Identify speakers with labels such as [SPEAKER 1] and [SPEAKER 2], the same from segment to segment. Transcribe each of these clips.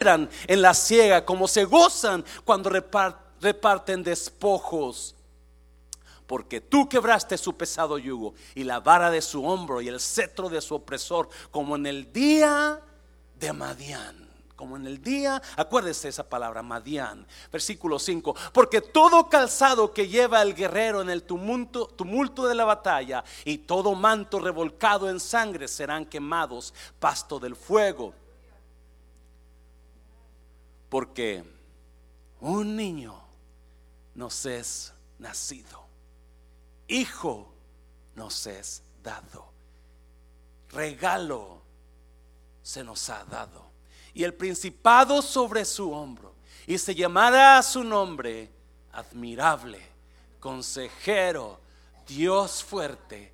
[SPEAKER 1] en la ciega, como se gozan cuando reparten despojos. Porque tú quebraste su pesado yugo y la vara de su hombro y el cetro de su opresor, como en el día de Madián como en el día, acuérdese esa palabra, Madián, versículo 5, porque todo calzado que lleva el guerrero en el tumulto, tumulto de la batalla y todo manto revolcado en sangre serán quemados, pasto del fuego. Porque un niño nos es nacido, hijo nos es dado, regalo se nos ha dado y el principado sobre su hombro. Y se llamará a su nombre admirable, consejero, Dios fuerte,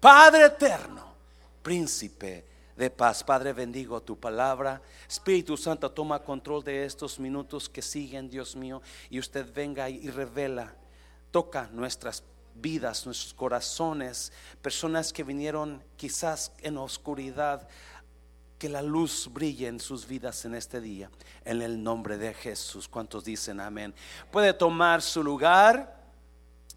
[SPEAKER 1] Padre eterno, príncipe de paz. Padre, bendigo tu palabra. Espíritu Santo, toma control de estos minutos que siguen, Dios mío, y usted venga y revela, toca nuestras vidas, nuestros corazones, personas que vinieron quizás en oscuridad que la luz brille en sus vidas en este día. En el nombre de Jesús. ¿Cuántos dicen amén? Puede tomar su lugar.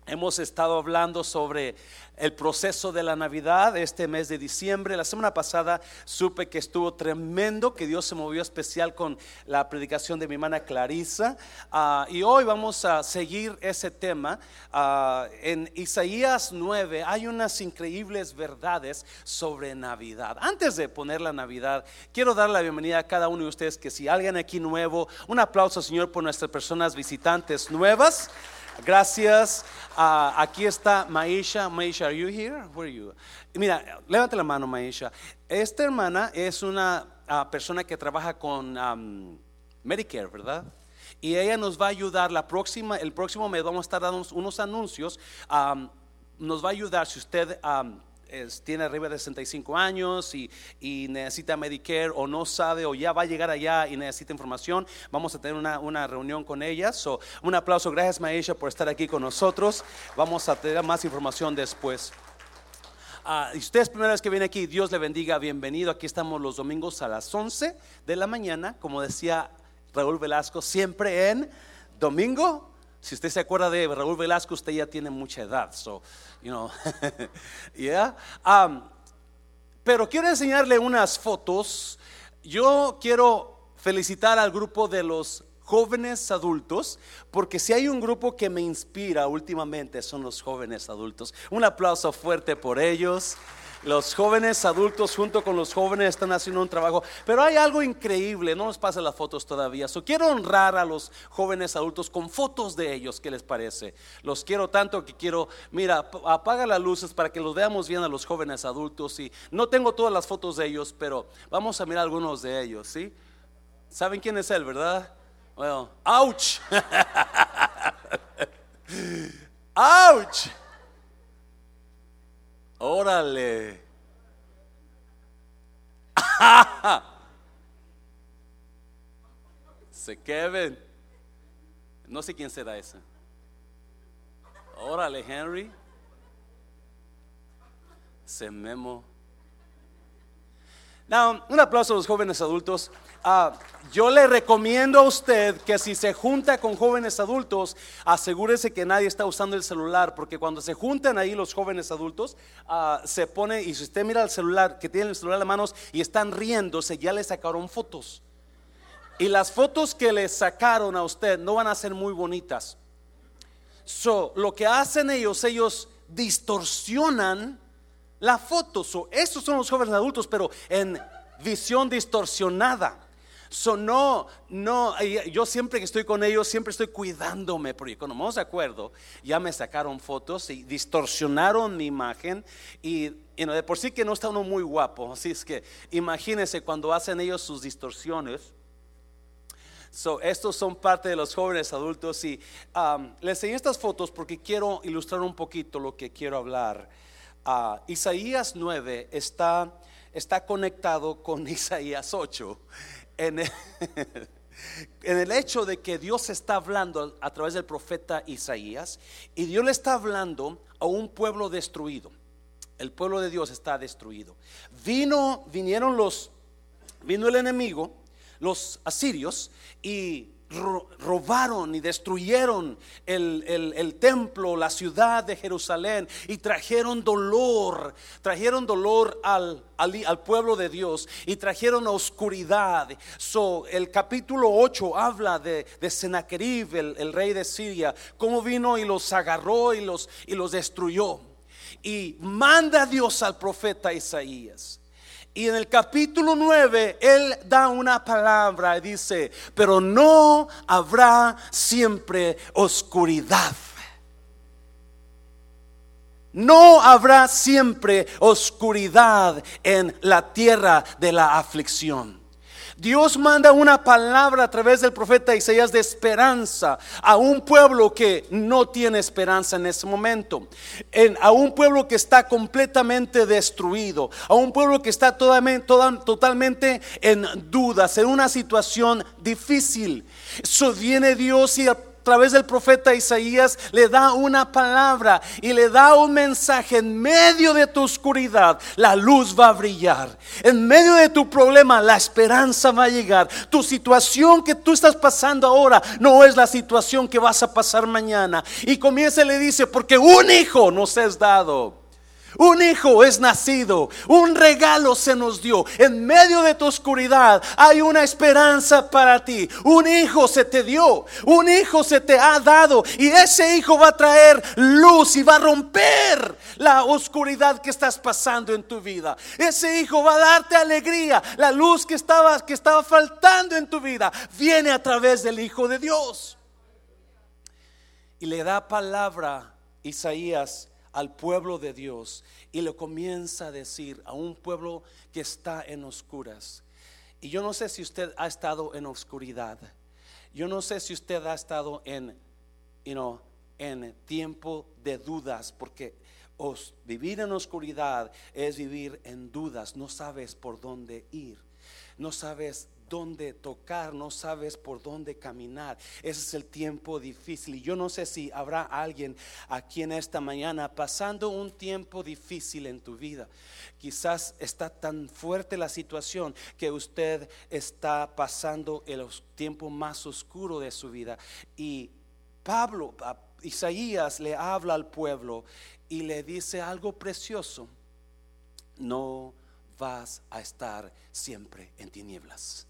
[SPEAKER 1] Hemos estado hablando sobre el proceso de la Navidad este mes de diciembre. La semana pasada supe que estuvo tremendo, que Dios se movió especial con la predicación de mi hermana Clarisa. Ah, y hoy vamos a seguir ese tema. Ah, en Isaías 9 hay unas increíbles verdades sobre Navidad. Antes de poner la Navidad, quiero dar la bienvenida a cada uno de ustedes que si alguien aquí nuevo, un aplauso Señor por nuestras personas visitantes nuevas. Gracias. Uh, aquí está Maisha. Maisha, are you here? Where are you? Mira, levante la mano, Maisha. Esta hermana es una uh, persona que trabaja con Medicare, ¿verdad? Y ella nos va a ayudar la próxima, el próximo mes vamos a estar dando unos anuncios. Nos va a ayudar si usted tiene arriba de 65 años y, necesita Medicare o no sabe o ya va a llegar allá y necesita información, vamos a tener una, reunión con ellas. un aplauso, gracias Maisha por estar aquí con nosotros. Vamos a tener más información después. Uh, y usted es primera vez que viene aquí, Dios le bendiga, bienvenido. Aquí estamos los domingos a las 11 de la mañana, como decía Raúl Velasco, siempre en domingo si usted se acuerda de Raúl Velasco, usted ya tiene mucha edad. So. Um, pero quiero enseñarle unas fotos. Yo quiero felicitar al grupo de los jóvenes adultos, porque si hay un grupo que me inspira últimamente son los jóvenes adultos. Un aplauso fuerte por ellos. Los jóvenes adultos junto con los jóvenes están haciendo un trabajo. Pero hay algo increíble, no nos pasen las fotos todavía. So, quiero honrar a los jóvenes adultos con fotos de ellos, ¿qué les parece? Los quiero tanto que quiero, mira, apaga las luces para que los veamos bien a los jóvenes adultos. Y no tengo todas las fotos de ellos, pero vamos a mirar algunos de ellos, ¿sí? ¿Saben quién es él, verdad? Bueno, ouch. ouch. Órale. Se Kevin. No sé quién será ese. Órale, Henry. Se memo. Now, un aplauso a los jóvenes adultos. Ah, yo le recomiendo a usted que si se junta con jóvenes adultos, asegúrese que nadie está usando el celular, porque cuando se juntan ahí los jóvenes adultos, ah, se pone, y si usted mira el celular, que tiene el celular en las manos y están riéndose, ya le sacaron fotos. Y las fotos que le sacaron a usted no van a ser muy bonitas. So, lo que hacen ellos, ellos distorsionan la foto. So, estos son los jóvenes adultos, pero en visión distorsionada. So, no, no, yo siempre que estoy con ellos, siempre estoy cuidándome, porque cuando me de acuerdo, ya me sacaron fotos y distorsionaron mi imagen y de por sí que no está uno muy guapo, así es que imagínense cuando hacen ellos sus distorsiones. So, estos son parte de los jóvenes adultos y um, les enseñé estas fotos porque quiero ilustrar un poquito lo que quiero hablar. Uh, Isaías 9 está, está conectado con Isaías 8 en el, hecho de que Dios está hablando a través del profeta Isaías y Dios le está hablando a un pueblo destruido. El pueblo de Dios está destruido. Vino, vinieron los, vino el enemigo, los asirios y robaron y destruyeron el, templo, la ciudad de Jerusalén y trajeron dolor, trajeron dolor al, al, pueblo de Dios y trajeron oscuridad. So, el capítulo 8 habla de, de Sennacherib, el, el, rey de Siria, cómo vino y los agarró y los, y los destruyó. Y manda Dios al profeta Isaías y en el capítulo 9, Él da una palabra y dice, pero no habrá siempre oscuridad. No habrá siempre oscuridad en la tierra de la aflicción. Dios manda una palabra a través del profeta Isaías de esperanza a un pueblo que no tiene esperanza en ese momento, a un pueblo que está completamente destruido, a un pueblo que está totalmente en dudas, en una situación difícil. Eso viene Dios y través del profeta Isaías le da una palabra y le da un mensaje. En medio de tu oscuridad, la luz va a brillar. En medio de tu problema, la esperanza va a llegar. Tu situación que tú estás pasando ahora no es la situación que vas a pasar mañana. Y comienza y le dice, porque un hijo nos es dado un hijo es nacido, un regalo se nos dio. En medio de tu oscuridad hay una esperanza para ti. Un hijo se te dio, un hijo se te ha dado y ese hijo va a traer luz y va a romper la oscuridad que estás pasando en tu vida. Ese hijo va a darte alegría. La luz que estaba que estaba faltando en tu vida viene a través del hijo de Dios. Y le da palabra Isaías al pueblo de Dios y le comienza a decir a un pueblo que está en oscuras. Y yo no sé si usted ha estado en oscuridad. Yo no sé si usted ha estado en, en tiempo de dudas, porque os, vivir en oscuridad es vivir en dudas. No sabes por dónde ir. No sabes dónde tocar, no sabes por dónde caminar. Ese es el tiempo difícil. Y yo no sé si habrá alguien aquí en esta mañana pasando un tiempo difícil en tu vida. Quizás está tan fuerte la situación que usted está pasando el tiempo más oscuro de su vida. Y Pablo, Isaías le habla al pueblo y le dice algo precioso. No vas a estar siempre en tinieblas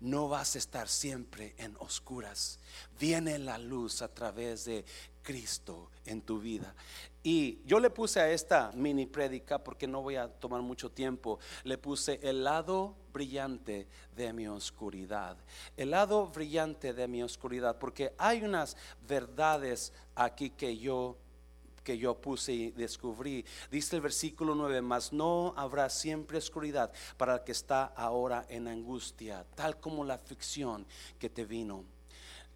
[SPEAKER 1] no vas a estar siempre en oscuras. Viene la luz a través de Cristo en tu vida. Y yo le puse a esta mini prédica, porque no voy a tomar mucho tiempo, le puse el lado brillante de mi oscuridad. El lado brillante de mi oscuridad, porque hay unas verdades aquí que yo que yo puse y descubrí. Dice el versículo 9, mas no habrá siempre oscuridad para el que está ahora en angustia, tal como la aflicción que te vino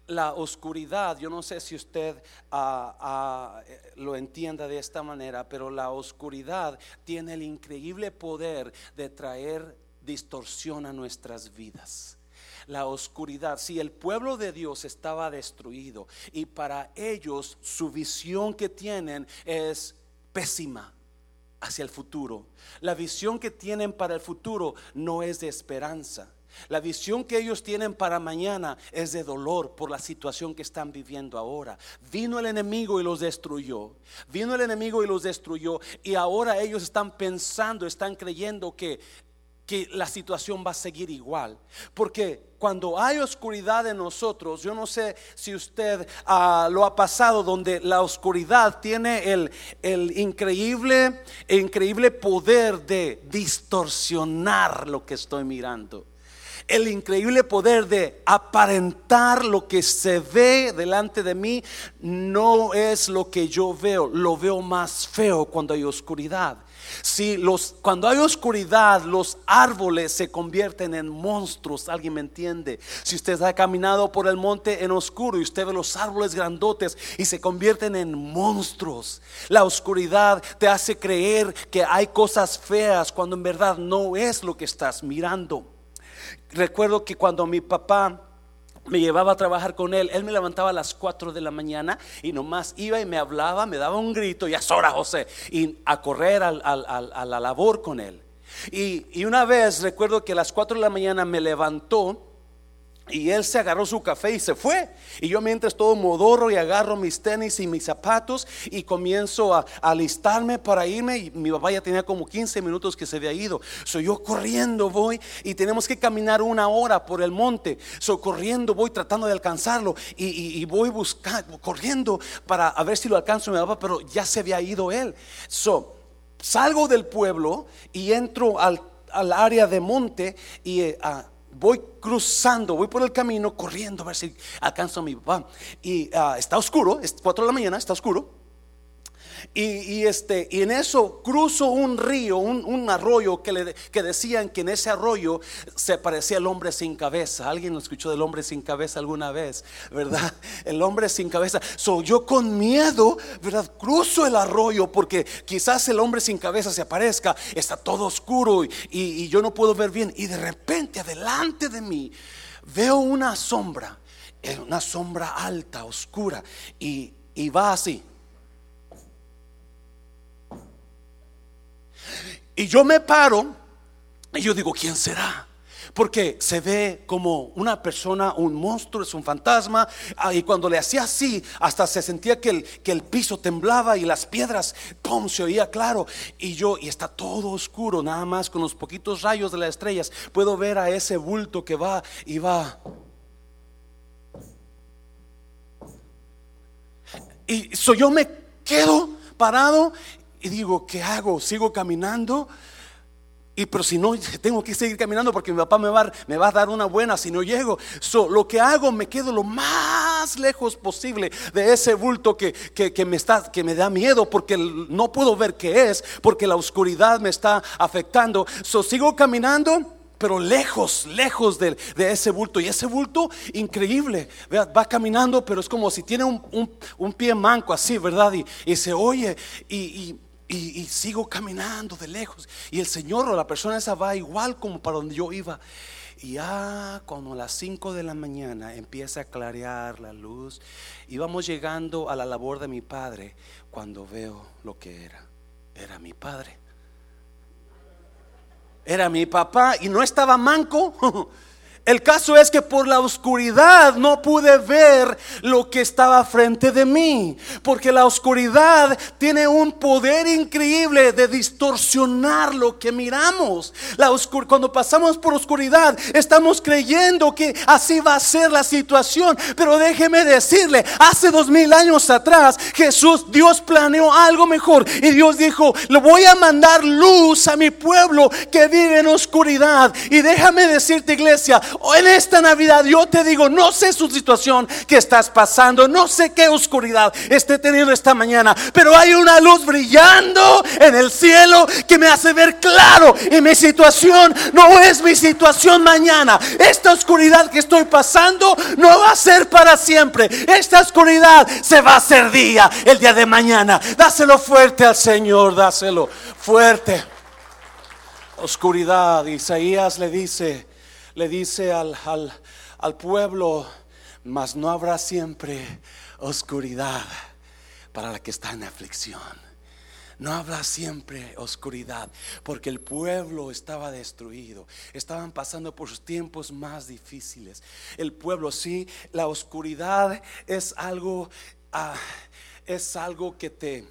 [SPEAKER 1] la oscuridad, yo no sé si usted ah, ah, lo entienda de esta manera, pero la oscuridad tiene el increíble poder de traer distorsión a nuestras vidas la oscuridad. Si el pueblo de Dios estaba destruido y para ellos su visión que tienen es pésima hacia el futuro. La visión que tienen para el futuro no es de esperanza. La visión que ellos tienen para mañana es de dolor por la situación que están viviendo ahora. Vino el enemigo y los destruyó. Vino el enemigo y los destruyó. Y ahora ellos están pensando, están creyendo que que la situación va a seguir igual. Porque cuando hay oscuridad en nosotros, yo no sé si usted ah, lo ha pasado, donde la oscuridad tiene el, el increíble, increíble poder de distorsionar lo que estoy mirando el increíble poder de aparentar lo que se ve delante de mí no es lo que yo veo, lo veo más feo cuando hay oscuridad. Si los, cuando hay oscuridad, los árboles se convierten en monstruos. ¿Alguien me entiende? Si usted ha caminado por el monte en oscuro y usted ve los árboles grandotes y se convierten en monstruos. La oscuridad te hace creer que hay cosas feas cuando en verdad no es lo que estás mirando. Recuerdo que cuando mi papá me llevaba a trabajar con él. Él me levantaba a las 4 de la mañana y nomás iba y me hablaba, me daba un grito, y es hora, José, y a correr a la labor con él. Y, una vez recuerdo que a las 4 de la mañana me levantó Y él se agarró su café y se fue. Y yo mientras todo modorro y agarro mis tenis y mis zapatos y comienzo a, alistarme para irme. Y mi papá ya tenía como 15 minutos que se había ido. Soy yo corriendo voy y tenemos que caminar una hora por el monte. Soy corriendo voy tratando de alcanzarlo y, voy buscando, corriendo para a ver si lo alcanzo mi papá, pero ya se había ido él. So, salgo del pueblo y entro al, área de monte y eh, voy cruzando, voy por el camino corriendo a ver si alcanzo a mi papá. Y ah, está oscuro, es 4 de la mañana, está oscuro. Y, este, y en eso cruzo un río, un, arroyo que, le, que decían que en ese arroyo se parecía el hombre sin cabeza. ¿Alguien lo escuchó del hombre sin cabeza alguna vez? ¿Verdad? El hombre sin cabeza. So, yo con miedo, ¿verdad? Cruzo el arroyo porque quizás el hombre sin cabeza se aparezca. Está todo oscuro y, y yo no puedo ver bien. Y de repente adelante de mí veo una sombra, eh, una sombra alta, oscura. Y, y va así. Y yo me paro y yo digo, ¿quién será? Porque se ve como una persona, un monstruo, es un fantasma. Ah, y cuando le hacía así, hasta se sentía que el, que el piso temblaba y las piedras, ¡pum!, se oía claro. Y yo, y está todo oscuro, nada más con los poquitos rayos de las estrellas, puedo ver a ese bulto que va y va. Y so yo me quedo parado y digo, ¿qué hago? ¿Sigo caminando? Y pero si no, tengo que seguir caminando porque mi papá me va, me va a dar una buena si no llego. So, lo que hago, me quedo lo más lejos posible de ese bulto que, que, me, está, que me da miedo porque no puedo ver qué es, porque la oscuridad me está afectando. So, sigo caminando pero lejos, lejos de, ese bulto. Y ese bulto, increíble, va caminando, pero es como si tiene un, pie manco así, ¿verdad? Y, se oye, y, y, sigo caminando de lejos. Y el Señor o la persona esa va igual como para donde yo iba. Y ya como a las 5 de la mañana empieza a clarear la luz. Y vamos llegando a la labor de mi padre cuando veo lo que era. Era mi padre. Era mi papá y no estaba manco. El caso es que por la oscuridad no pude ver lo que estaba frente de mí, porque la oscuridad tiene un poder increíble de distorsionar lo que miramos. Cuando pasamos por oscuridad, estamos creyendo que así va a ser la situación, pero déjeme decirle, hace dos mil años atrás, Jesús, Dios planeó algo mejor y Dios dijo, le voy a mandar luz a mi pueblo que vive en oscuridad. Y déjame decirte, iglesia, en esta Navidad yo te digo, no sé su situación que estás pasando, no sé qué oscuridad esté teniendo esta mañana, pero hay una luz brillando en el cielo que me hace ver claro y mi situación no es mi situación mañana. Esta oscuridad que estoy pasando no va a ser para siempre. Esta oscuridad se va a hacer día el día de mañana. Dáselo fuerte al Señor, dáselo fuerte. Oscuridad, Isaías le dice, le dice al, al, pueblo, mas no habrá siempre oscuridad para la que está en aflicción. No habrá siempre oscuridad, porque el pueblo estaba destruido. Estaban pasando por sus tiempos más difíciles. El pueblo, sí, la oscuridad es algo, ah, es algo que te,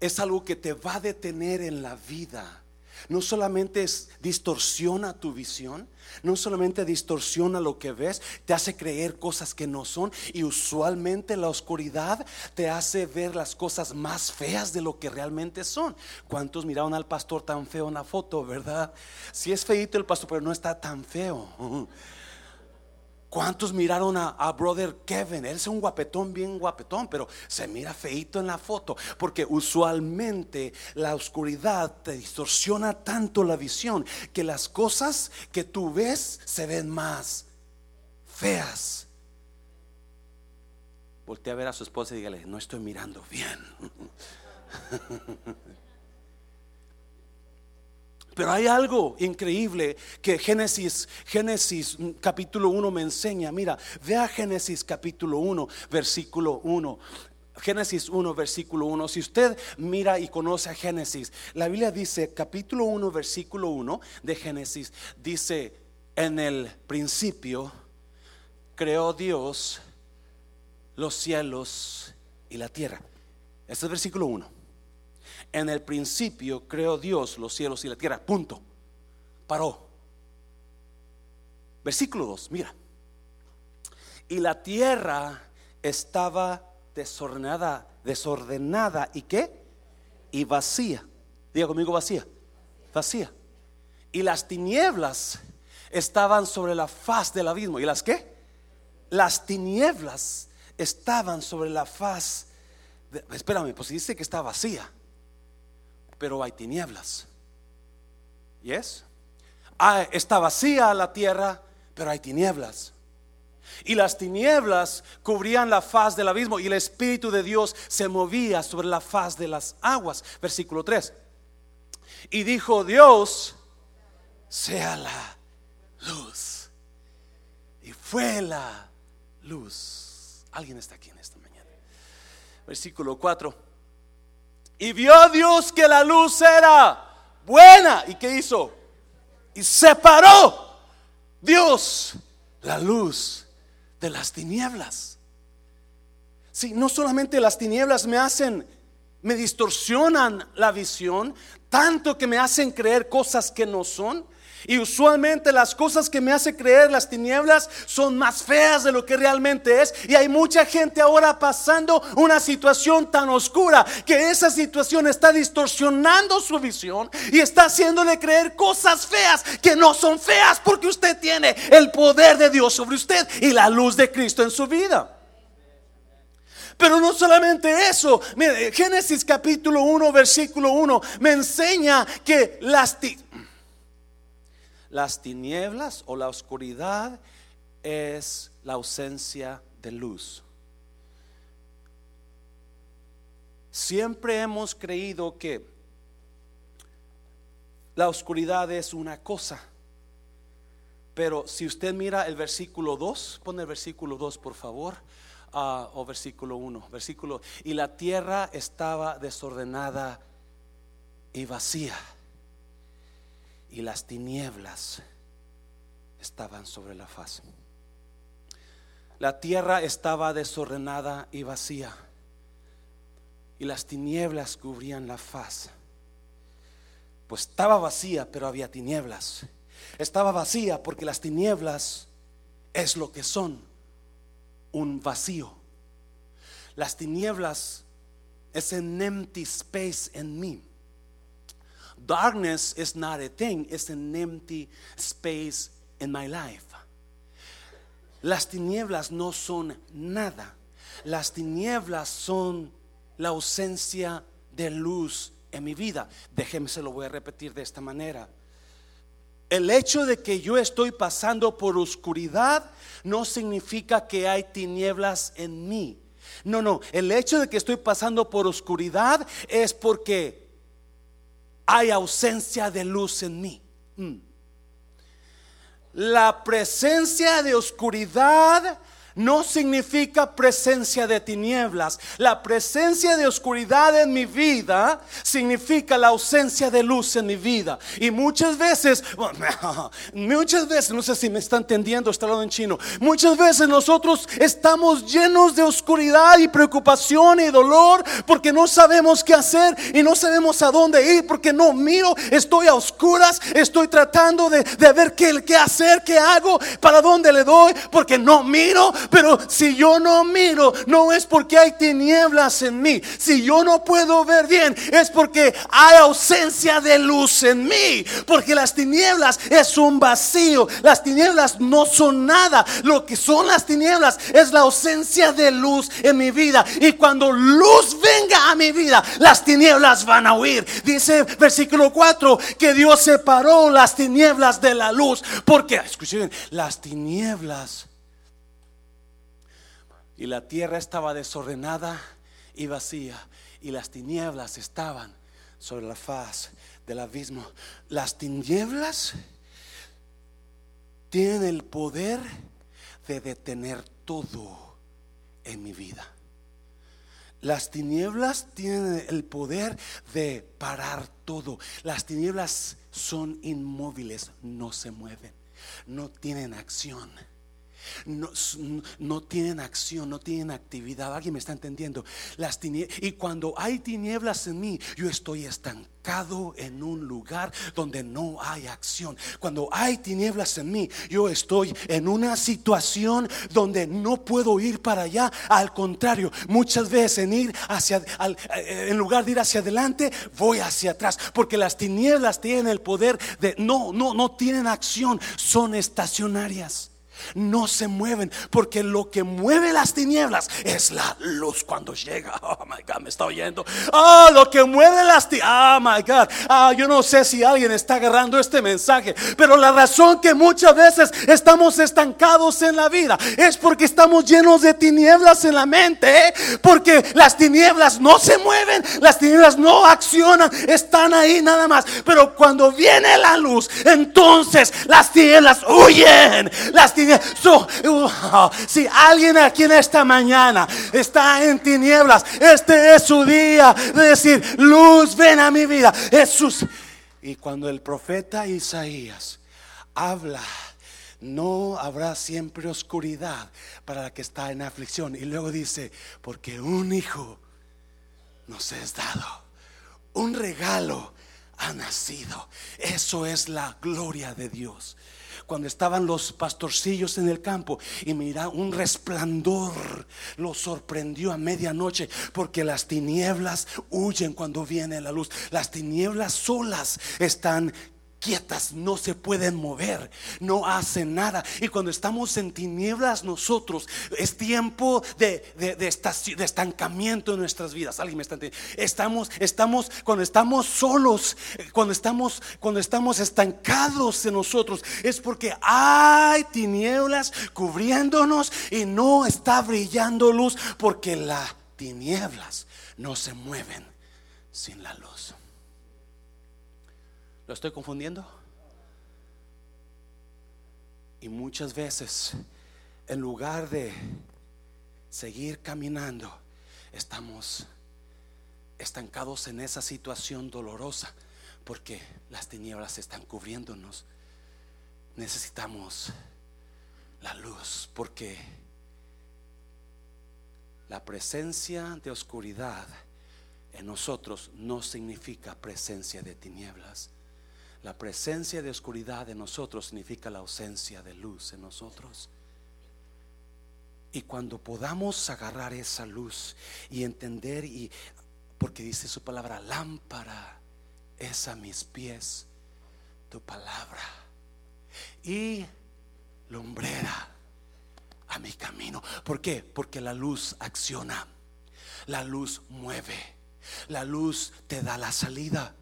[SPEAKER 1] es algo que te va a detener en la vida no solamente distorsiona tu visión, no solamente distorsiona lo que ves, te hace creer cosas que no son y usualmente la oscuridad te hace ver las cosas más feas de lo que realmente son. ¿Cuántos miraron al pastor tan feo en la foto, verdad? Si es feito el pastor, pero no está tan feo. ¿Cuántos miraron a, Brother Kevin? Él es un guapetón, bien guapetón, pero se mira feito en la foto. Porque usualmente la oscuridad te distorsiona tanto la visión que las cosas que tú ves se ven más feas. Voltea a ver a su esposa y dígale, no estoy mirando bien. Pero hay algo increíble que Génesis, Génesis capítulo 1 me enseña. Mira, vea Génesis capítulo 1, versículo 1. Génesis 1, versículo 1. Si usted mira y conoce a Génesis, la Biblia dice, capítulo 1, versículo 1 de Génesis, dice, En el principio creó Dios los cielos y la tierra. Este es el versículo 1. En el principio creó Dios los cielos y la tierra. Punto. Paró. Versículo 2, mira. Y la tierra estaba desordenada, desordenada y qué? Y vacía. Diga conmigo vacía. Vacía. Y las tinieblas estaban sobre la faz del abismo. ¿Y las qué? Las tinieblas estaban sobre la faz. espérame, pues dice que está vacía pero hay tinieblas. ¿Yes? Ah, está vacía la tierra, pero hay tinieblas. Y las tinieblas cubrían la faz del abismo y el Espíritu de Dios se movía sobre la faz de las aguas. Versículo 3. Y dijo Dios, sea la luz. Y fue la luz. ¿Alguien está aquí en esta mañana? Versículo 4. Y vio Dios que la luz era buena. ¿Y qué hizo? Y separó Dios la luz de las tinieblas. Si no solamente las tinieblas me hacen, me distorsionan la visión, tanto que me hacen creer cosas que no son, y usualmente las cosas que me hace creer las tinieblas son más feas de lo que realmente es. Y hay mucha gente ahora pasando una situación tan oscura que esa situación está distorsionando su visión y está haciéndole creer cosas feas que no son feas porque usted tiene el poder de Dios sobre usted y la luz de Cristo en su vida. Pero no solamente eso, mire, Génesis capítulo 1, versículo 1 me enseña que las las tinieblas o la oscuridad es la ausencia de luz. Siempre hemos creído que la oscuridad es una cosa. Pero si usted mira el versículo 2, pone el versículo 2 por favor, o versículo 1, versículo, y la tierra estaba desordenada y vacía y las tinieblas estaban sobre la faz. La tierra estaba desordenada y vacía y las tinieblas cubrían la faz. Pues estaba vacía, pero había tinieblas. Estaba vacía porque las tinieblas es lo que son, un vacío. Las tinieblas es un empty space en mí. Darkness is not a thing, it's an empty space in my life. Las tinieblas no son nada. Las tinieblas son la ausencia de luz en mi vida. Déjeme se lo voy a repetir de esta manera. El hecho de que yo estoy pasando por oscuridad no significa que hay tinieblas en mí. No, no, el hecho de que estoy pasando por oscuridad es porque hay ausencia de luz en mí. Mm. La presencia de oscuridad no significa presencia de tinieblas. La presencia de oscuridad en mi vida significa la ausencia de luz en mi vida. Y muchas veces, muchas veces, no sé si me está entendiendo, está hablando en chino, muchas veces nosotros estamos llenos de oscuridad y preocupación y dolor porque no sabemos qué hacer y no sabemos a dónde ir porque no miro, estoy a oscuras, estoy tratando de, ver qué, qué hacer, qué hago, para dónde le doy, porque no miro, pero si yo no miro, no es porque hay tinieblas en mí. Si yo no puedo ver bien, es porque hay ausencia de luz en mí. Porque las tinieblas es un vacío. Las tinieblas no son nada. Lo que son las tinieblas es la ausencia de luz en mi vida. Y cuando luz venga a mi vida, las tinieblas van a huir. Dice versículo 4 que Dios separó las tinieblas de la luz. Porque, escuchen, las tinieblas y la tierra estaba desordenada y vacía, y las tinieblas estaban sobre la faz del abismo. Las tinieblas tienen el poder de detener todo en mi vida. Las tinieblas tienen el poder de parar todo. Las tinieblas son inmóviles, no se mueven. no tienen acción. No, tienen acción, no tienen actividad. ¿Alguien me está entendiendo? Las y cuando hay tinieblas en mí, yo estoy estancado en un lugar donde no hay acción. Cuando hay tinieblas en mí, yo estoy en una situación donde no puedo ir para allá. Al contrario, muchas veces en ir hacia, en lugar de ir hacia adelante, voy hacia atrás. Porque las tinieblas tienen el poder de no, no, no tienen acción, son estacionarias no se mueven porque lo que mueve las tinieblas es la luz cuando llega. Oh my God, me está oyendo. Oh, lo que mueve las tinieblas. Oh my God. Ah, yo no sé si alguien está agarrando este mensaje, pero la razón que muchas veces estamos estancados en la vida es porque estamos llenos de tinieblas en la mente. ¿eh? Porque las tinieblas no se mueven, las tinieblas no accionan, están ahí nada más. Pero cuando viene la luz, entonces las tinieblas huyen. Las tinieblas Si alguien aquí en esta mañana está en tinieblas, este es su día de decir, luz, ven a mi vida. Jesús. Y cuando el profeta Isaías habla, no habrá siempre oscuridad para la que está en aflicción. Y luego dice, porque un hijo nos es dado, un regalo ha nacido. Eso es la gloria de Dios cuando estaban los pastorcillos en el campo y mira un resplandor los sorprendió a medianoche porque las tinieblas huyen cuando viene la luz. Las tinieblas solas están quietas, no se pueden mover, no hacen nada. Y cuando estamos en tinieblas nosotros, es tiempo de, de, estancamiento en nuestras vidas. Alguien me está entendiendo. Estamos, estamos, cuando estamos solos, cuando estamos, cuando estamos estancados en nosotros, es porque hay tinieblas cubriéndonos y no está brillando luz, porque las tinieblas no se mueven sin la luz. ¿Lo estoy confundiendo? Y muchas veces, en lugar de seguir caminando, estamos estancados en esa situación dolorosa porque las tinieblas están cubriéndonos. Necesitamos la luz porque la presencia de oscuridad en nosotros no significa presencia de tinieblas. La presencia de oscuridad en nosotros significa la ausencia de luz en nosotros. Y cuando podamos agarrar esa luz y entender, y porque dice su palabra, lámpara es a mis pies tu palabra y lumbrera a mi camino. ¿Por qué? Porque la luz acciona, la luz mueve, la luz te da la salida.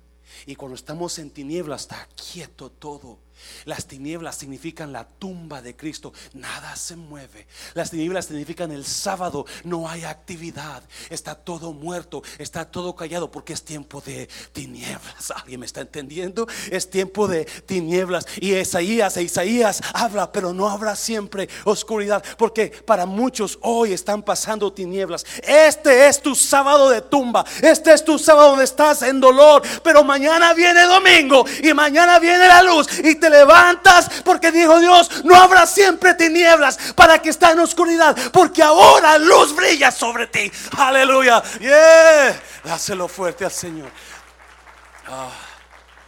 [SPEAKER 1] Y cuando estamos en tinieblas está quieto todo. Las tinieblas significan la tumba de Cristo. Nada se mueve. Las tinieblas significan el sábado. No hay actividad. Está todo muerto. Está todo callado porque es tiempo de tinieblas. ¿Alguien me está entendiendo? Es tiempo de tinieblas. Y Isaías, Isaías habla, pero no habrá siempre oscuridad. Porque para muchos hoy están pasando tinieblas. Este es tu sábado de tumba. Este es tu sábado donde estás en dolor. Pero mañana viene domingo y mañana viene la luz. Y te levantas porque dijo Dios, no habrá siempre tinieblas para que está en oscuridad, porque ahora luz brilla sobre ti. Aleluya. Yeah. Dáselo fuerte al Señor. Ah,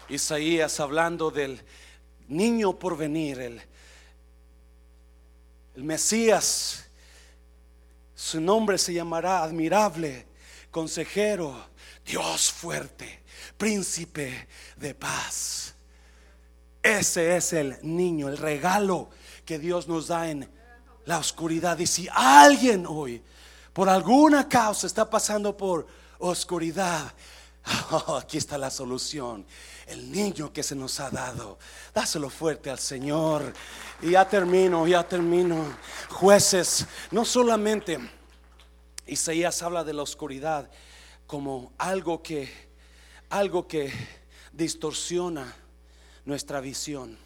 [SPEAKER 1] Isaías hablando del niño por venir, el, el Mesías. Su nombre se llamará admirable, consejero, Dios fuerte, príncipe de paz. Ese es el niño, el regalo que Dios nos da en la oscuridad. Y si alguien hoy, por alguna causa, está pasando por oscuridad, oh, aquí está la solución. El niño que se nos ha dado. Dáselo fuerte al Señor. Y ya termino, ya termino. Jueces, no solamente Isaías habla de la oscuridad como algo que, algo que distorsiona nuestra visión.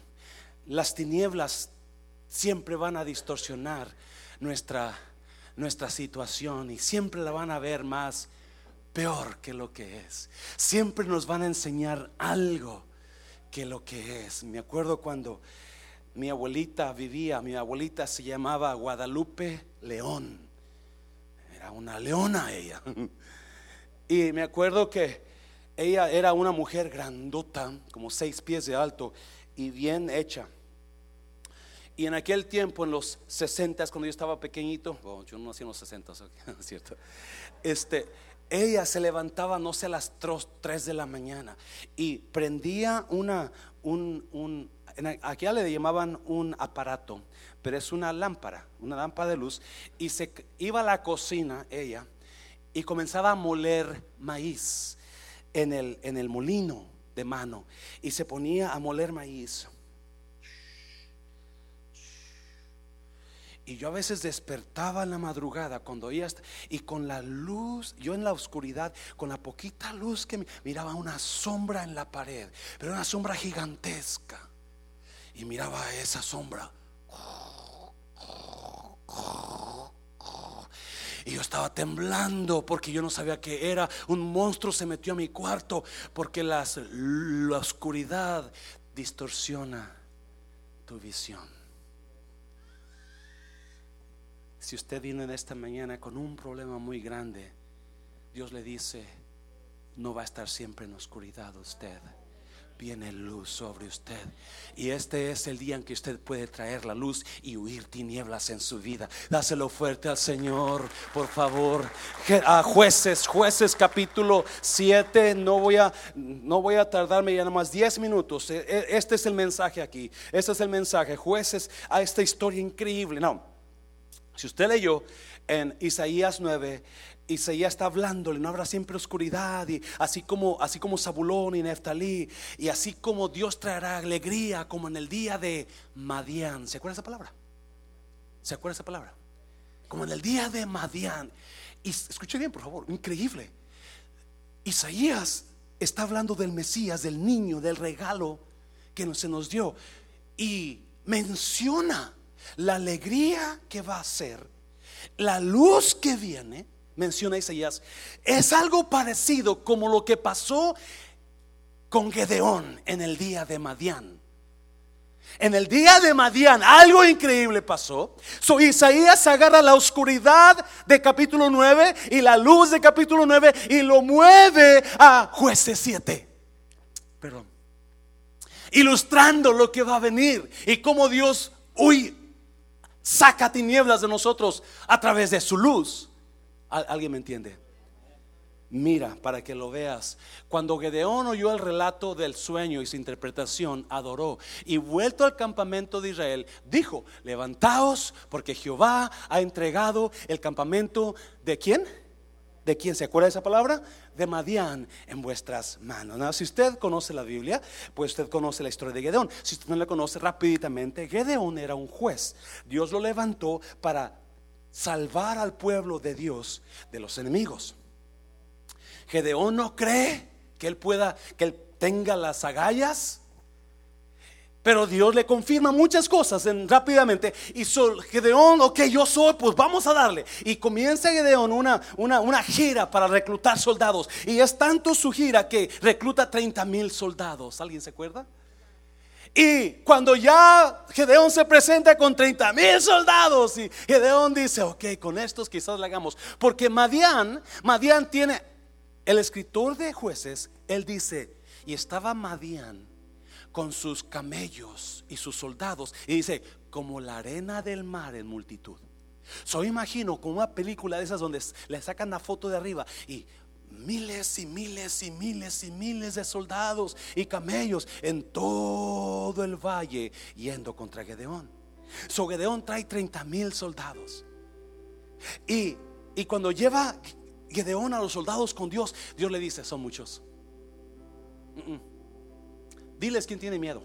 [SPEAKER 1] Las tinieblas siempre van a distorsionar nuestra, nuestra situación y siempre la van a ver más peor que lo que es. Siempre nos van a enseñar algo que lo que es. Me acuerdo cuando mi abuelita vivía, mi abuelita se llamaba Guadalupe León. Era una leona ella. Y me acuerdo que ella era una mujer grandota, como seis pies de alto y bien hecha. Y en aquel tiempo, en los 60, cuando yo estaba pequeñito, yo no nací en los 60, ¿cierto? Este, ella se levantaba, no sé, a las 3 de la mañana y prendía una, un, un aquí le llamaban un aparato, pero es una lámpara, una lámpara de luz, y se iba a la cocina ella y comenzaba a moler maíz en el, en el molino de mano y se ponía a moler maíz. Y yo a veces despertaba en la madrugada cuando oía y con la luz, yo en la oscuridad, con la poquita luz que miraba una sombra en la pared, pero una sombra gigantesca. Y miraba esa sombra. Y yo estaba temblando porque yo no sabía que era. Un monstruo se metió a mi cuarto porque la oscuridad distorsiona tu visión. Si usted viene en esta mañana con un problema muy grande, Dios le dice, no va a estar siempre en oscuridad usted viene luz sobre usted. Y este es el día en que usted puede traer la luz y huir tinieblas en su vida. Dáselo fuerte al Señor, por favor. A jueces, jueces capítulo 7. No voy a, no voy a tardarme ya nada más 10 minutos. E, e, este es el mensaje aquí. Este es el mensaje. Jueces a esta historia increíble. No, si usted leyó en Isaías 9, Isaías está hablándole, no habrá siempre oscuridad, y así como, así como Zabulón y Neftalí, y así como Dios traerá alegría, como en el día de Madián. ¿Se acuerda esa palabra? ¿Se acuerda esa palabra? Como en el día de Madián. Y escuche bien, por favor, increíble. Isaías está hablando del Mesías, del niño, del regalo que se nos dio, y menciona la alegría que va a ser, la luz que viene menciona Isaías, es algo parecido como lo que pasó con Gedeón en el día de Madián. En el día de Madián algo increíble pasó. So, Isaías agarra la oscuridad de capítulo 9 y la luz de capítulo 9 y lo mueve a jueces 7. Perdón. Ilustrando lo que va a venir y cómo Dios hoy saca tinieblas de nosotros a través de su luz. ¿Alguien me entiende? Mira, para que lo veas. Cuando Gedeón oyó el relato del sueño y su interpretación, adoró. Y vuelto al campamento de Israel, dijo, levantaos porque Jehová ha entregado el campamento de quién? ¿De quién se acuerda de esa palabra? De Madián en vuestras manos. si usted conoce la Biblia, pues usted conoce la historia de Gedeón. Si usted no la conoce rápidamente, Gedeón era un juez. Dios lo levantó para salvar al pueblo de Dios de los enemigos. Gedeón no cree que él pueda, que él tenga las agallas. Pero Dios le confirma muchas cosas en, rápidamente. Y Gedeón, ok, yo soy, pues vamos a darle. Y comienza Gedeón una, una, una gira para reclutar soldados. Y es tanto su gira que recluta 30 mil soldados. ¿Alguien se acuerda? Y cuando ya Gedeón se presenta con 30 mil soldados y Gedeón dice, ok, con estos quizás le hagamos. Porque Madián, Madián tiene, el escritor de jueces, él dice, y estaba Madián con sus camellos y sus soldados. Y dice, como la arena del mar en multitud. So imagino como una película de esas donde le sacan la foto de arriba y miles y miles y miles y miles de soldados y camellos en todo el valle yendo contra Gedeón. So Gedeón trae 30 mil soldados. Y, y cuando lleva Gedeón a los soldados con Dios, Dios le dice, son muchos. Diles quién tiene miedo.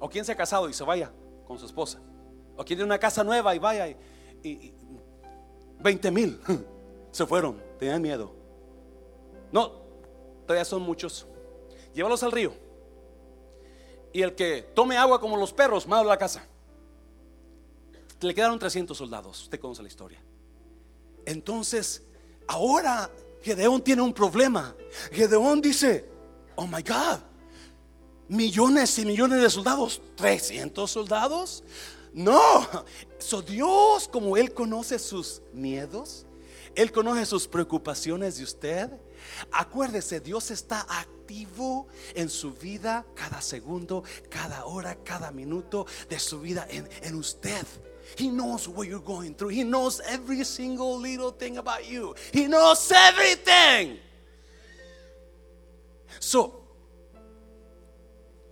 [SPEAKER 1] O quién se ha casado y se vaya con su esposa. O quién tiene una casa nueva y vaya. Y, y 20 mil se fueron, tenían miedo. No, todavía son muchos. Llévalos al río. Y el que tome agua como los perros, a la casa. Le quedaron 300 soldados. Usted conoce la historia. Entonces, ahora Gedeón tiene un problema. Gedeón dice, oh my God, millones y millones de soldados. 300 soldados. No. So Dios, como Él conoce sus miedos, Él conoce sus preocupaciones de usted. Acuérdese, Dios está activo en su vida cada segundo, cada hora, cada minuto de su vida en, usted. He knows what you're going through. He knows every single little thing about you. He knows everything. So,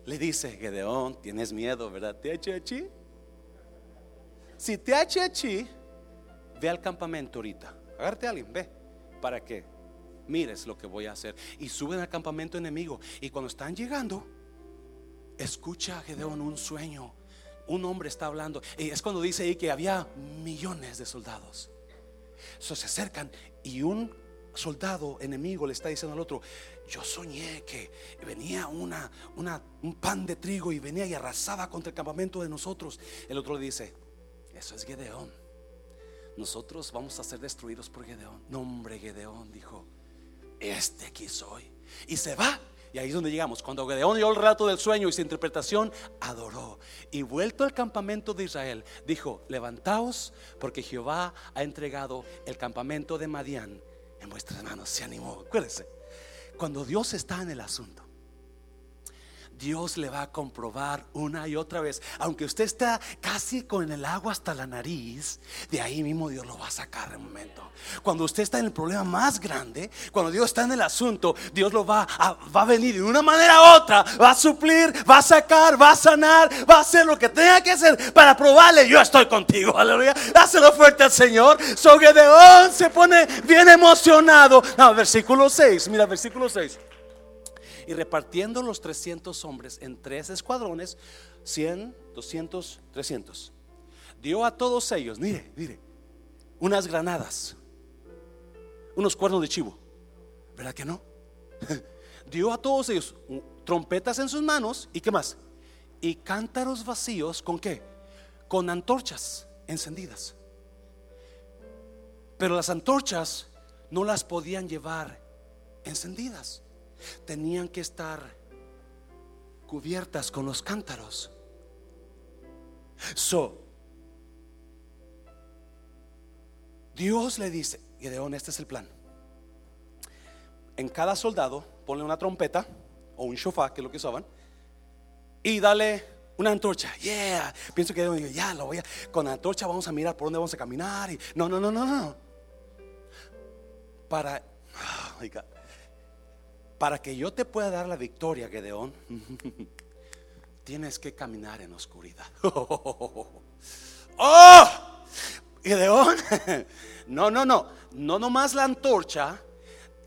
[SPEAKER 1] le dice Gedeón, tienes miedo, ¿verdad? ¿Te hecho Si te hecho ve al campamento ahorita. Agárrate a alguien, ve. ¿Para qué? Mires lo que voy a hacer. Y suben al campamento enemigo. Y cuando están llegando, escucha a Gedeón un sueño un hombre está hablando. Y es cuando dice ahí que había millones de soldados. So, se acercan y un soldado enemigo le está diciendo al otro, yo soñé que venía una, una, un pan de trigo y venía y arrasaba contra el campamento de nosotros. El otro le dice, eso es Gedeón. Nosotros vamos a ser destruidos por Gedeón. Nombre Gedeón, dijo, este aquí soy. Y se va y ahí es donde llegamos. Cuando Gedeón dio el relato del sueño y su interpretación, adoró. Y vuelto al campamento de Israel, dijo, levantaos porque Jehová ha entregado el campamento de Madián en vuestras manos. Se animó. Acuérdense, cuando Dios está en el asunto, Dios le va a comprobar una y otra vez. Aunque usted está casi con el agua hasta la nariz, de ahí mismo Dios lo va a sacar un momento. Cuando usted está en el problema más grande, cuando Dios está en el asunto, Dios lo va a, va a venir de una manera u otra, va a suplir, va a sacar, va a sanar, va a hacer lo que tenga que hacer para probarle, yo estoy contigo, aleluya. Dáselo fuerte al Señor. So Gedeón se pone bien emocionado. No, versículo 6, mira, versículo 6 y repartiendo los 300 hombres en tres escuadrones, 100, 200, 300. Dio a todos ellos, mire, mire, unas granadas, unos cuernos de chivo, ¿verdad que no? Dio a todos ellos trompetas en sus manos y qué más? Y cántaros vacíos con qué? Con antorchas encendidas. Pero las antorchas no las podían llevar encendidas tenían que estar cubiertas con los cántaros. So, Dios le dice, Gedeón, este es el plan. En cada soldado ponle una trompeta o un shofar, que es lo que usaban, y dale una antorcha. Yeah, pienso que Gedeón ya lo voy a, con la antorcha vamos a mirar por dónde vamos a caminar. Y, no, no, no, no, no. Para, oh para que yo te pueda dar la victoria, Gedeón, tienes que caminar en oscuridad. ¡Oh! Gedeón, no, no, no, no nomás la antorcha,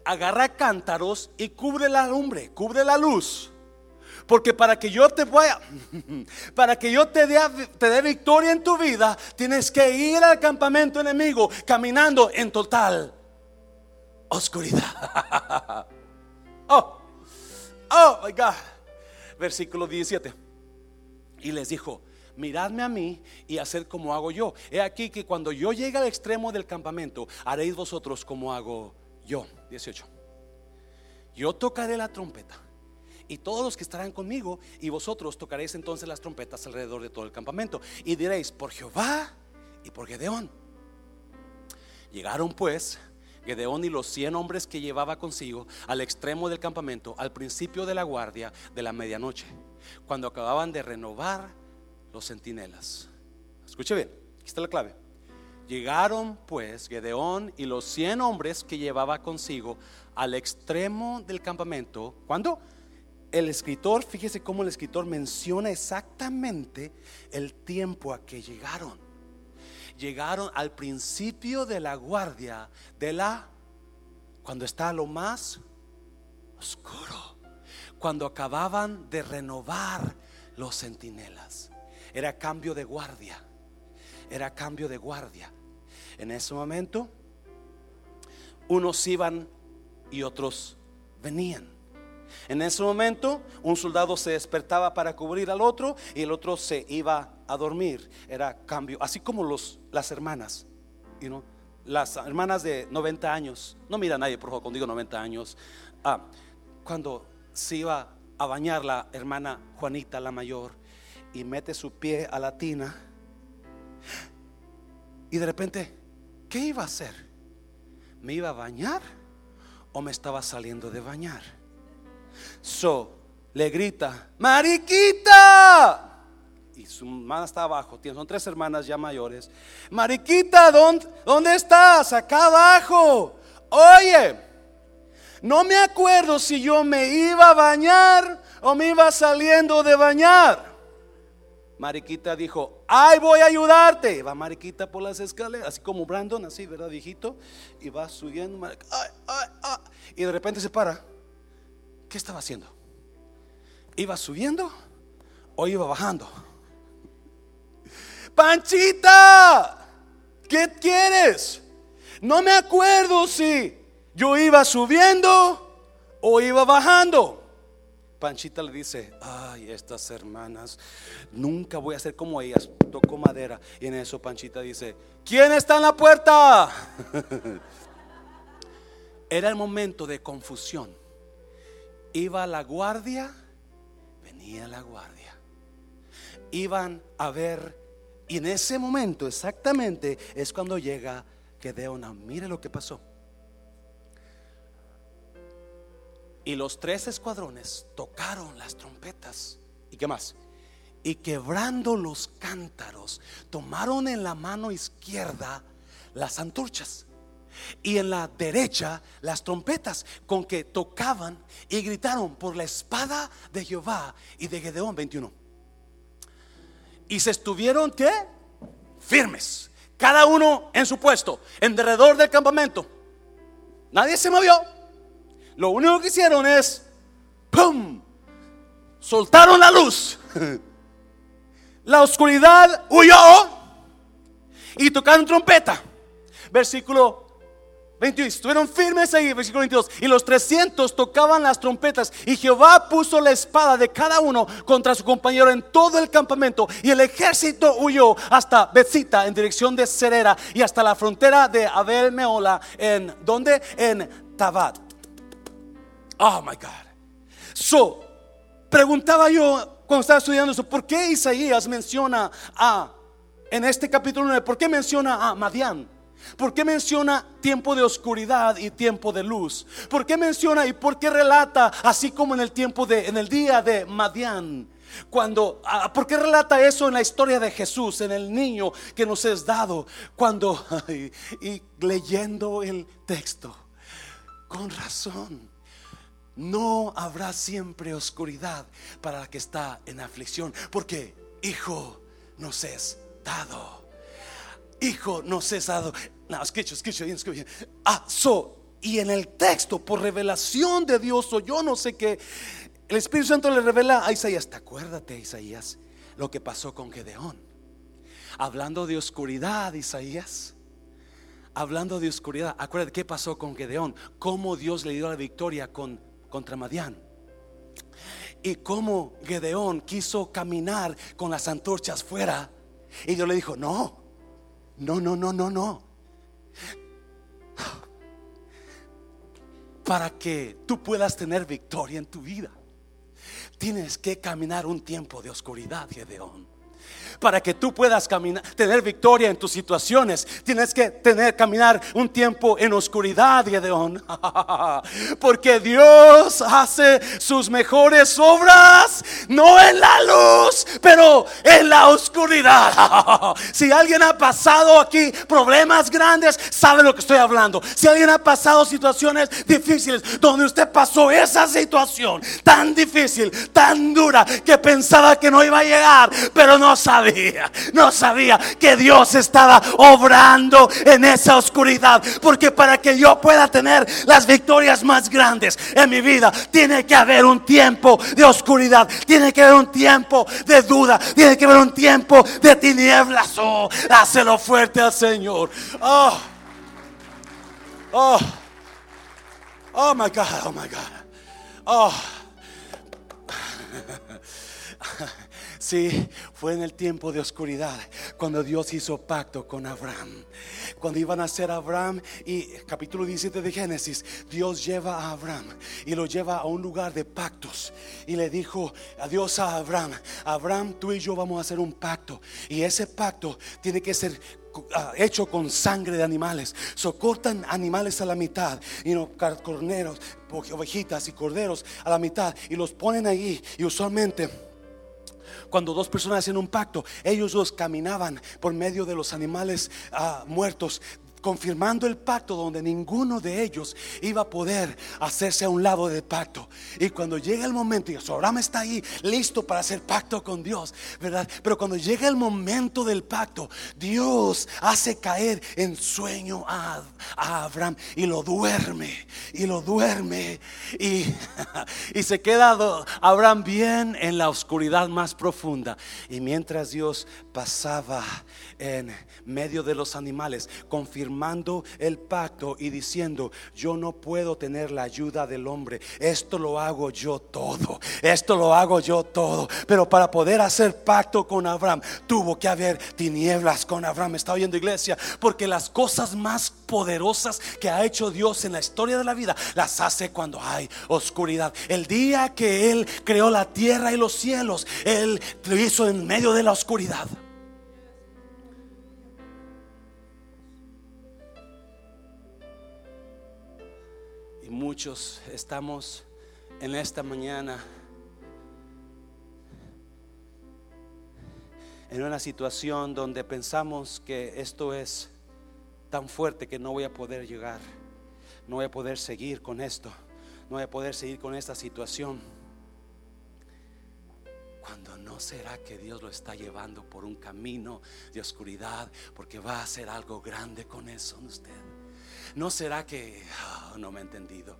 [SPEAKER 1] agarra cántaros y cubre la lumbre, cubre la luz. Porque para que yo te vaya, para que yo te dé, te dé victoria en tu vida, tienes que ir al campamento enemigo caminando en total oscuridad. Oh, oh my God. Versículo 17. Y les dijo, miradme a mí y haced como hago yo. He aquí que cuando yo llegue al extremo del campamento, haréis vosotros como hago yo. 18. Yo tocaré la trompeta y todos los que estarán conmigo y vosotros tocaréis entonces las trompetas alrededor de todo el campamento y diréis por Jehová y por Gedeón. Llegaron pues Gedeón y los cien hombres que llevaba consigo al extremo del campamento, al principio de la guardia de la medianoche, cuando acababan de renovar los centinelas. Escuche bien, aquí está la clave. Llegaron pues Gedeón y los cien hombres que llevaba consigo al extremo del campamento. Cuando el escritor, fíjese cómo el escritor menciona exactamente el tiempo a que llegaron llegaron al principio de la guardia de la cuando está lo más oscuro, cuando acababan de renovar los centinelas. Era cambio de guardia. Era cambio de guardia. En ese momento unos iban y otros venían. En ese momento un soldado se despertaba para cubrir al otro y el otro se iba a dormir. Era cambio, así como los, las hermanas, you las hermanas de 90 años. No mira a nadie, por favor, cuando digo 90 años. Ah, cuando se iba a bañar la hermana Juanita, la mayor, y mete su pie a la tina. Y de repente, ¿qué iba a hacer? ¿Me iba a bañar o me estaba saliendo de bañar? So, le grita, Mariquita. Y su mamá está abajo, son tres hermanas ya mayores. Mariquita, ¿dónde, ¿dónde estás? Acá abajo. Oye, no me acuerdo si yo me iba a bañar o me iba saliendo de bañar. Mariquita dijo, ay, voy a ayudarte. va Mariquita por las escaleras, así como Brandon, así, ¿verdad, viejito? Y va subiendo. Y de repente se para. ¿Qué estaba haciendo? ¿Iba subiendo o iba bajando? Panchita, ¿qué quieres? No me acuerdo si yo iba subiendo o iba bajando. Panchita le dice, ay, estas hermanas, nunca voy a ser como ellas. Tocó madera. Y en eso Panchita dice, ¿quién está en la puerta? Era el momento de confusión. Iba la guardia, venía la guardia. Iban a ver, y en ese momento exactamente es cuando llega Gedeona. Mire lo que pasó. Y los tres escuadrones tocaron las trompetas. ¿Y qué más? Y quebrando los cántaros, tomaron en la mano izquierda las antorchas y en la derecha las trompetas con que tocaban y gritaron por la espada de Jehová y de Gedeón 21. Y se estuvieron ¿qué? Firmes, cada uno en su puesto, en derredor del campamento. Nadie se movió. Lo único que hicieron es, ¡pum! Soltaron la luz. La oscuridad huyó y tocaron trompeta. Versículo 21. Estuvieron firmes ahí, versículo 22. Y los 300 tocaban las trompetas. Y Jehová puso la espada de cada uno contra su compañero en todo el campamento. Y el ejército huyó hasta Betzita en dirección de Cerera y hasta la frontera de Abel Meola. ¿En donde En Tabat. Oh my God. So, preguntaba yo cuando estaba estudiando eso, ¿por qué Isaías menciona a, en este capítulo 9, ¿por qué menciona a Madián? ¿Por qué menciona tiempo de oscuridad y tiempo de luz? ¿Por qué menciona y por qué relata así como en el tiempo de, en el día de Madián? Cuando, ah, ¿por qué relata eso en la historia de Jesús, en el niño que nos es dado? Cuando, y leyendo el texto, con razón no habrá siempre oscuridad para la que está en aflicción, porque hijo nos es dado. Hijo nos es dado. No, escucha, escucha bien, escucha bien. Ah, so, y en el texto, por revelación de Dios, o yo no sé qué, el Espíritu Santo le revela a Isaías, te acuérdate, Isaías, lo que pasó con Gedeón. Hablando de oscuridad, Isaías. Hablando de oscuridad, acuérdate qué pasó con Gedeón, cómo Dios le dio la victoria con contra Madián. Y como Gedeón quiso caminar con las antorchas fuera. Y Dios le dijo, no, no, no, no, no, no. Para que tú puedas tener victoria en tu vida, tienes que caminar un tiempo de oscuridad, Gedeón para que tú puedas caminar, tener victoria en tus situaciones. Tienes que tener caminar un tiempo en oscuridad, Gedeón. Porque Dios hace sus mejores obras no en la luz, pero en la oscuridad. Si alguien ha pasado aquí problemas grandes, sabe lo que estoy hablando. Si alguien ha pasado situaciones difíciles donde usted pasó esa situación tan difícil, tan dura, que pensaba que no iba a llegar, pero no sabía no sabía que Dios estaba obrando en esa oscuridad. Porque para que yo pueda tener las victorias más grandes en mi vida, tiene que haber un tiempo de oscuridad, tiene que haber un tiempo de duda, tiene que haber un tiempo de tinieblas. Oh, hácelo fuerte al Señor. Oh, oh, oh my God, oh my God. Oh. Sí, fue en el tiempo de oscuridad cuando Dios hizo pacto con Abraham. Cuando iban a ser Abraham y capítulo 17 de Génesis, Dios lleva a Abraham y lo lleva a un lugar de pactos y le dijo adiós a Abraham, Abraham, tú y yo vamos a hacer un pacto y ese pacto tiene que ser ah, hecho con sangre de animales. Socortan animales a la mitad, y no corneros, ovejitas y corderos a la mitad y los ponen ahí y usualmente cuando dos personas hacen un pacto, ellos dos caminaban por medio de los animales ah, muertos confirmando el pacto donde ninguno de ellos iba a poder hacerse a un lado del pacto. Y cuando llega el momento, y Abraham está ahí listo para hacer pacto con Dios, ¿verdad? Pero cuando llega el momento del pacto, Dios hace caer en sueño a, Abraham y lo duerme, y lo duerme, y, y se queda Abraham bien en la oscuridad más profunda. Y mientras Dios pasaba en medio de los animales, confirmando el pacto y diciendo, yo no puedo tener la ayuda del hombre, esto lo hago yo todo, esto lo hago yo todo. Pero para poder hacer pacto con Abraham, tuvo que haber tinieblas con Abraham. Está oyendo iglesia, porque las cosas más poderosas que ha hecho Dios en la historia de la vida, las hace cuando hay oscuridad. El día que Él creó la tierra y los cielos, Él lo hizo en medio de la oscuridad. Muchos estamos en esta mañana en una situación donde pensamos que esto es tan fuerte que no voy a poder llegar, no voy a poder seguir con esto, no voy a poder seguir con esta situación. Cuando no será que Dios lo está llevando por un camino de oscuridad, porque va a hacer algo grande con eso en usted. ¿No será que ah, no me ha entendido?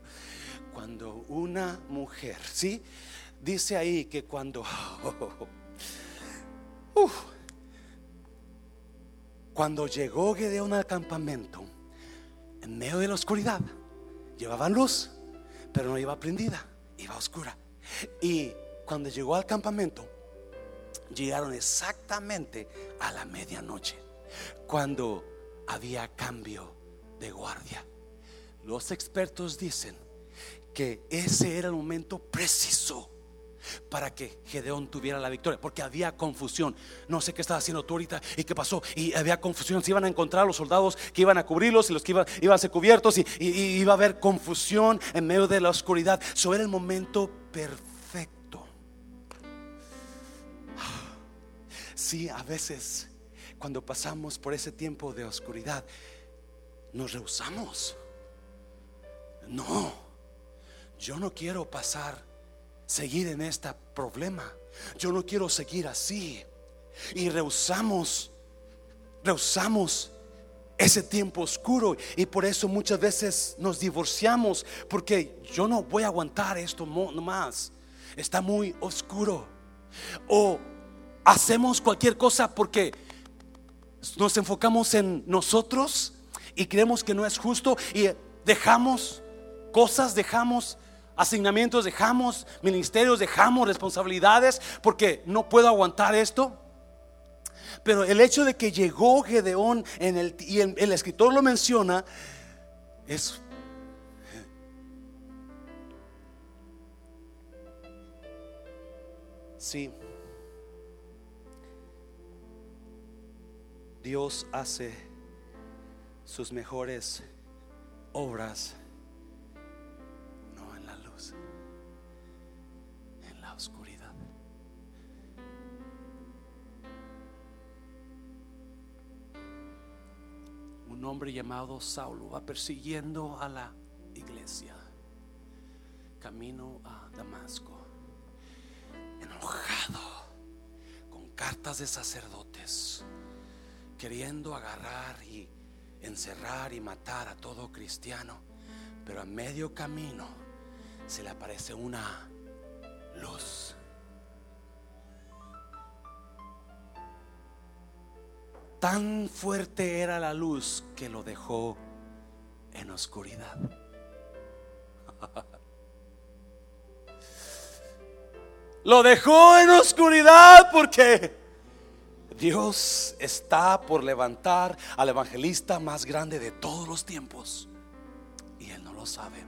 [SPEAKER 1] Cuando una mujer, ¿sí? Dice ahí que cuando cuando llegó Gedeón al campamento, en medio de la oscuridad, llevaban luz, pero no iba prendida, iba oscura. Y cuando llegó al campamento, llegaron exactamente a la medianoche, cuando había cambio de guardia. Los expertos dicen que ese era el momento preciso para que Gedeón tuviera la victoria, porque había confusión. No sé qué estaba haciendo tú ahorita y qué pasó. Y había confusión. Se iban a encontrar los soldados que iban a cubrirlos y los que iban, iban a ser cubiertos y, iba a haber confusión en medio de la oscuridad. Eso era el momento perfecto. Sí, a veces cuando pasamos por ese tiempo de oscuridad, nos rehusamos. No, yo no quiero pasar, seguir en este problema. Yo no quiero seguir así. Y rehusamos, rehusamos ese tiempo oscuro. Y por eso muchas veces nos divorciamos, porque yo no voy a aguantar esto más. Está muy oscuro. O hacemos cualquier cosa porque nos enfocamos en nosotros y creemos que no es justo y dejamos cosas, dejamos asignamientos, dejamos ministerios, dejamos responsabilidades porque no puedo aguantar esto. Pero el hecho de que llegó Gedeón en el, y el, escritor lo menciona es Sí. Dios hace sus mejores obras, no en la luz, en la oscuridad. Un hombre llamado Saulo va persiguiendo a la iglesia, camino a Damasco, enojado, con cartas de sacerdotes, queriendo agarrar y encerrar y matar a todo cristiano, pero a medio camino se le aparece una luz. Tan fuerte era la luz que lo dejó en oscuridad. Lo dejó en oscuridad porque Dios está por levantar al evangelista más grande de todos los tiempos. Y él no lo sabe.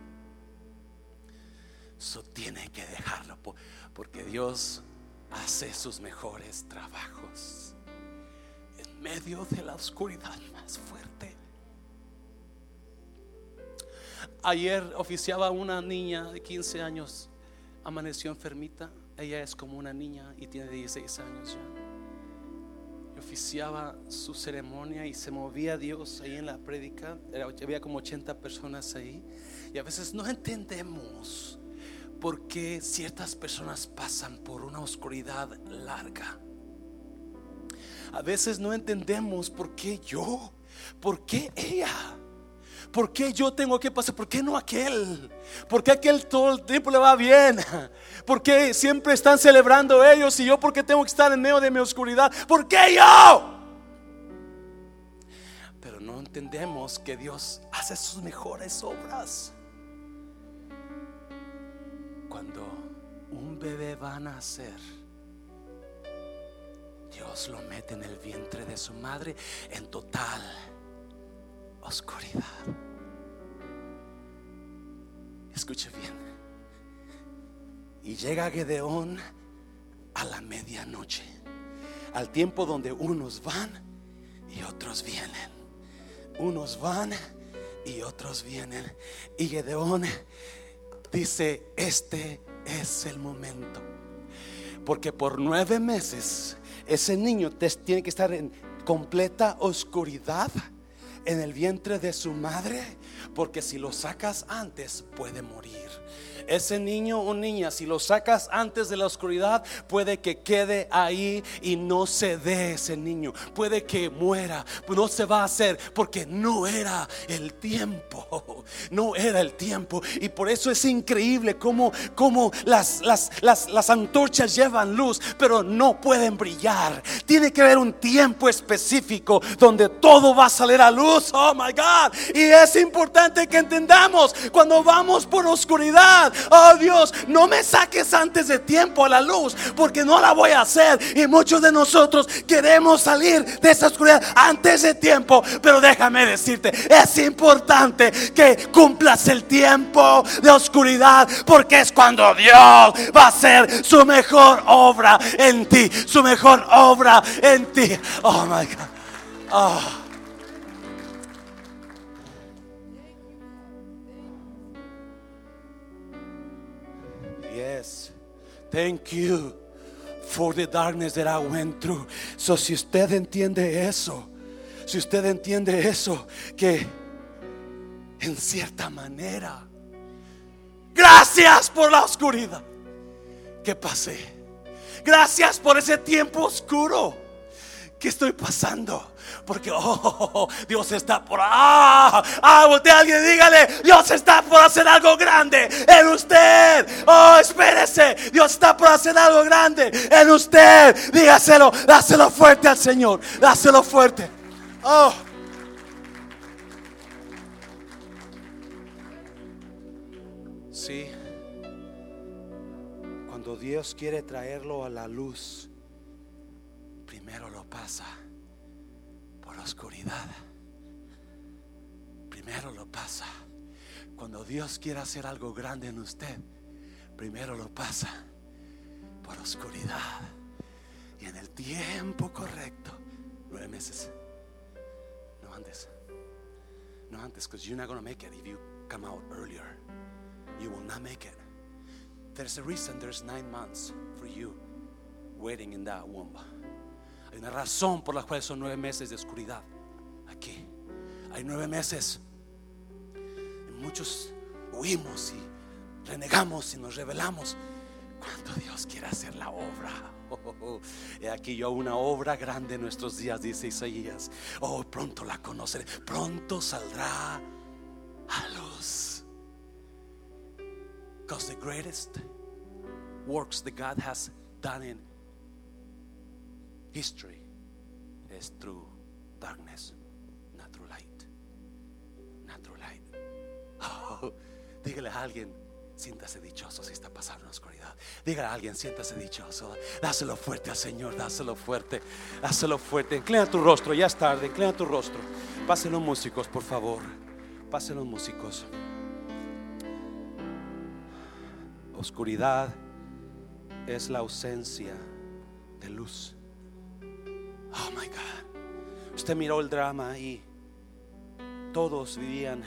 [SPEAKER 1] Eso tiene que dejarlo porque Dios hace sus mejores trabajos en medio de la oscuridad más fuerte. Ayer oficiaba una niña de 15 años, amaneció enfermita. Ella es como una niña y tiene 16 años ya. Oficiaba su ceremonia y se movía Dios ahí en la prédica. Había como 80 personas ahí. Y a veces no entendemos por qué ciertas personas pasan por una oscuridad larga. A veces no entendemos por qué yo, por qué ella. ¿Por qué yo tengo que pasar? ¿Por qué no aquel? ¿Por qué aquel todo el tiempo le va bien? ¿Por qué siempre están celebrando ellos y yo por qué tengo que estar en medio de mi oscuridad? ¿Por qué yo? Pero no entendemos que Dios hace sus mejores obras. Cuando un bebé va a nacer, Dios lo mete en el vientre de su madre en total oscuridad. Llega Gedeón a la medianoche, al tiempo donde unos van y otros vienen. Unos van y otros vienen. Y Gedeón dice, este es el momento. Porque por nueve meses ese niño tiene que estar en completa oscuridad en el vientre de su madre, porque si lo sacas antes puede morir. Ese niño o niña, si lo sacas antes de la oscuridad, puede que quede ahí y no se dé ese niño. Puede que muera, no se va a hacer porque no era el tiempo. No era el tiempo. Y por eso es increíble cómo, cómo las, las, las, las antorchas llevan luz, pero no pueden brillar. Tiene que haber un tiempo específico donde todo va a salir a luz. Oh my God. Y es importante que entendamos cuando vamos por oscuridad oh Dios, no me saques antes de tiempo a la luz, porque no la voy a hacer. Y muchos de nosotros queremos salir de esa oscuridad antes de tiempo, pero déjame decirte, es importante que cumplas el tiempo de oscuridad, porque es cuando Dios va a hacer su mejor obra en ti, su mejor obra en ti. Oh my God. Oh. Thank you for the darkness that I went through. So, si usted entiende eso, si usted entiende eso, que en cierta manera, gracias por la oscuridad que pasé. Gracias por ese tiempo oscuro que estoy pasando. Porque, oh, Dios está por. Ah, ah, voltea a alguien dígale: Dios está por hacer algo grande en usted. Oh, espérese. Dios está por hacer algo grande en usted. Dígaselo, dáselo fuerte al Señor. Dáselo fuerte. Oh. Sí. Cuando Dios quiere traerlo a la luz, primero lo pasa oscuridad. Primero lo pasa. Cuando Dios quiere hacer algo grande en usted, primero lo pasa por oscuridad. Y en el tiempo correcto, nueve meses. No antes. No antes, because you're not going to make it if you come out earlier. You will not make it. There's a reason there's nine months for you waiting in that womb. Hay una razón por la cual son nueve meses de oscuridad. Aquí hay nueve meses. muchos huimos y renegamos y nos rebelamos. Cuando Dios quiere hacer la obra. He aquí yo una obra grande en nuestros días, dice Isaías. Oh, pronto la conoceré. Pronto saldrá a luz. Because the greatest works that God has done in history is through darkness, not through light. Not through light. Oh, dígale a alguien, Siéntase dichoso si está pasando en oscuridad. Diga a alguien, siéntase dichoso. Dáselo fuerte al Señor, dáselo fuerte, dáselo fuerte. Inclina tu rostro, ya es tarde, inclina tu rostro. Pasen los músicos, por favor. Pasen los músicos. Oscuridad es la ausencia de luz. Oh my God. Usted miró el drama y todos vivían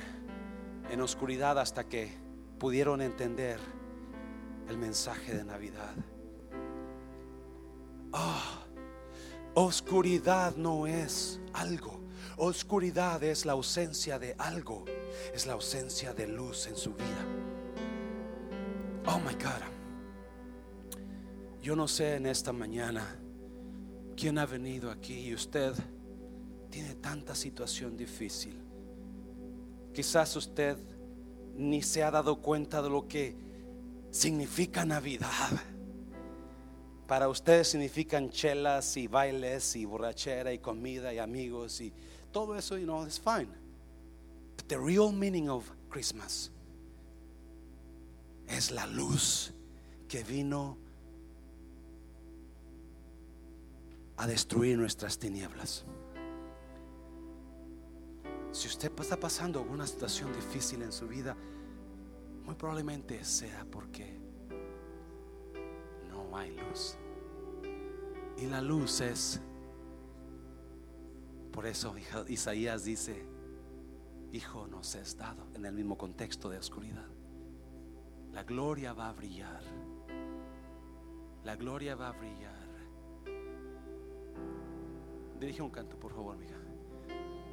[SPEAKER 1] en oscuridad hasta que pudieron entender el mensaje de Navidad. Ah, oscuridad no es algo. Oscuridad es la ausencia de algo. Es la ausencia de luz en su vida. Oh my God. Yo no sé en esta mañana quién ha venido aquí y usted tiene tanta situación difícil. Quizás usted ni se ha dado cuenta de lo que significa Navidad. Para ustedes significan chelas y bailes y borrachera y comida y amigos y todo eso, you know, it's fine. But the real meaning of Christmas es la luz que vino a destruir nuestras tinieblas. Si usted está pasando una situación difícil en su vida, muy probablemente sea porque no hay luz. Y la luz es, por eso Isaías dice, Hijo nos es dado en el mismo contexto de oscuridad. La gloria va a brillar. La gloria va a brillar. Dirige un canto, por favor, mija.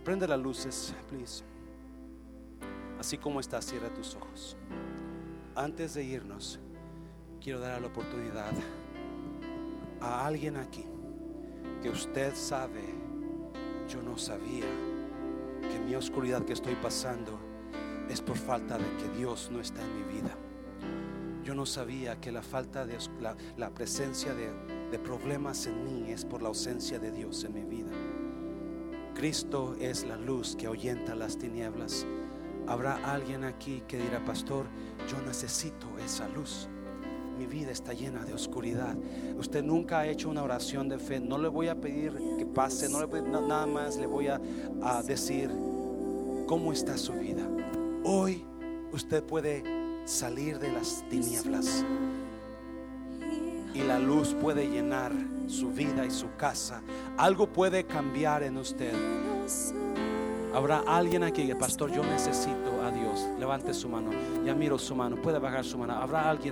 [SPEAKER 1] Prende las luces, please. Así como está, cierra tus ojos. Antes de irnos, quiero dar la oportunidad a alguien aquí que usted sabe, yo no sabía que mi oscuridad que estoy pasando es por falta de que Dios no está en mi vida. Yo no sabía que la falta de la, presencia de, de problemas en mí es por la ausencia de Dios en mi vida. Cristo es la luz que ahuyenta las tinieblas. Habrá alguien aquí que dirá, pastor, yo necesito esa luz. Mi vida está llena de oscuridad. Usted nunca ha hecho una oración de fe. No le voy a pedir que pase, no le nada más le voy a, a decir cómo está su vida. Hoy usted puede salir de las tinieblas y la luz puede llenar su vida y su casa. Algo puede cambiar en usted. Habrá alguien aquí, pastor, yo necesito a Dios. Levante su mano. Ya miro su mano. Puede bajar su mano. Habrá alguien.